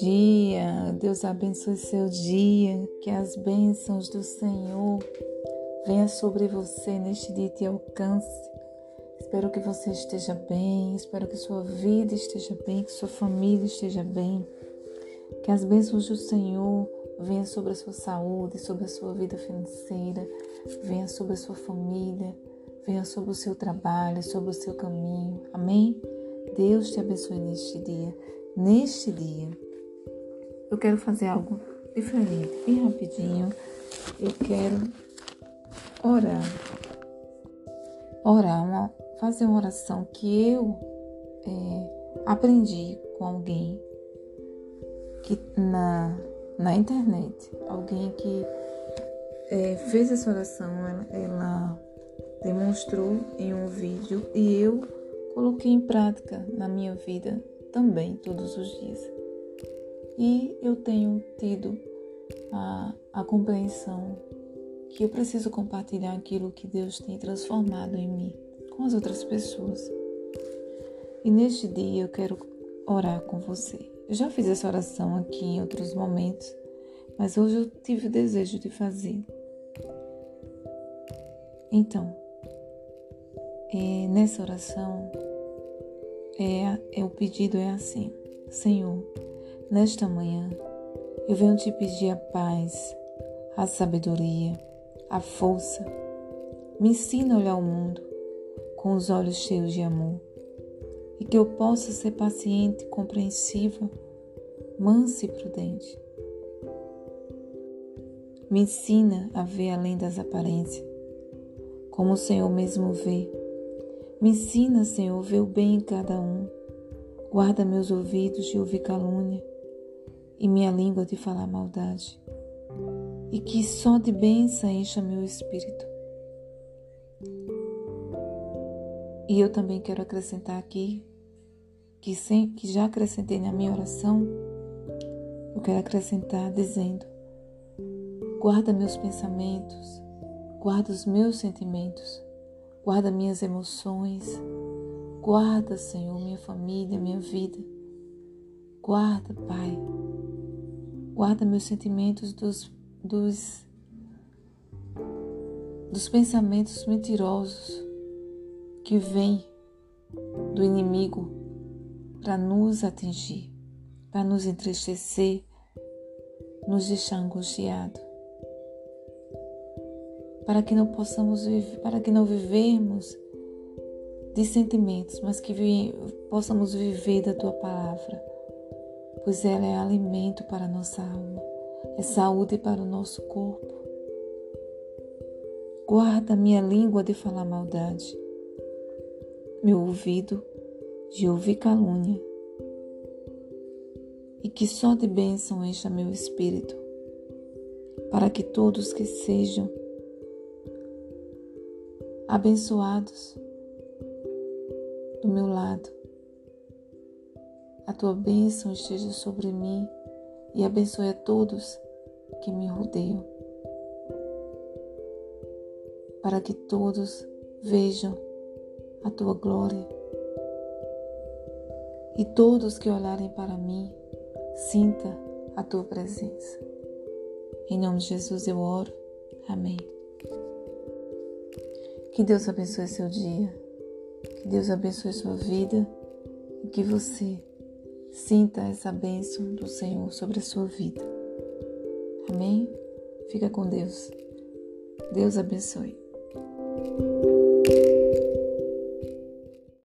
dia, Deus abençoe seu dia, que as bênçãos do Senhor venham sobre você neste dia e te alcance. Espero que você esteja bem, espero que sua vida esteja bem, que sua família esteja bem, que as bênçãos do Senhor venham sobre a sua saúde, sobre a sua vida financeira, venham sobre a sua família, venham sobre o seu trabalho, sobre o seu caminho. Amém? Deus te abençoe neste dia. Neste dia, eu quero fazer algo diferente, bem rapidinho. Eu quero orar. Orar, uma, fazer uma oração que eu é, aprendi com alguém que na, na internet. Alguém que é, fez essa oração, ela, ela demonstrou em um vídeo e eu coloquei em prática na minha vida também todos os dias. E eu tenho tido a, a compreensão que eu preciso compartilhar aquilo que Deus tem transformado em mim com as outras pessoas. E neste dia eu quero orar com você. Eu já fiz essa oração aqui em outros momentos, mas hoje eu tive o desejo de fazer. Então, é, nessa oração, é, é o pedido é assim: Senhor, nesta manhã eu venho te pedir a paz, a sabedoria, a força. Me ensina a olhar o mundo com os olhos cheios de amor e que eu possa ser paciente, compreensiva, mansa e prudente. Me ensina a ver além das aparências, como o Senhor mesmo vê me ensina, Senhor, a ver o bem em cada um. Guarda meus ouvidos de ouvir calúnia e minha língua de falar maldade. E que só de bênção encha meu espírito. E eu também quero acrescentar aqui que, sem, que já acrescentei na minha oração, eu quero acrescentar dizendo: guarda meus pensamentos, guarda os meus sentimentos Guarda minhas emoções. Guarda, Senhor, minha família, minha vida. Guarda, Pai. Guarda meus sentimentos dos, dos, dos pensamentos mentirosos que vêm do inimigo para nos atingir, para nos entristecer, nos deixar angustiados para que não possamos viver, para que não vivemos de sentimentos, mas que vi, possamos viver da tua palavra, pois ela é alimento para a nossa alma, é saúde para o nosso corpo. Guarda minha língua de falar maldade, meu ouvido de ouvir calúnia, e que só de bênção encha meu espírito, para que todos que sejam abençoados do meu lado. A tua bênção esteja sobre mim e abençoe a todos que me rodeiam, para que todos vejam a tua glória e todos que olharem para mim sinta a tua presença. Em nome de Jesus eu oro. Amém. Que Deus abençoe seu dia, que Deus abençoe sua vida e que você sinta essa bênção do Senhor sobre a sua vida. Amém? Fica com Deus. Deus abençoe.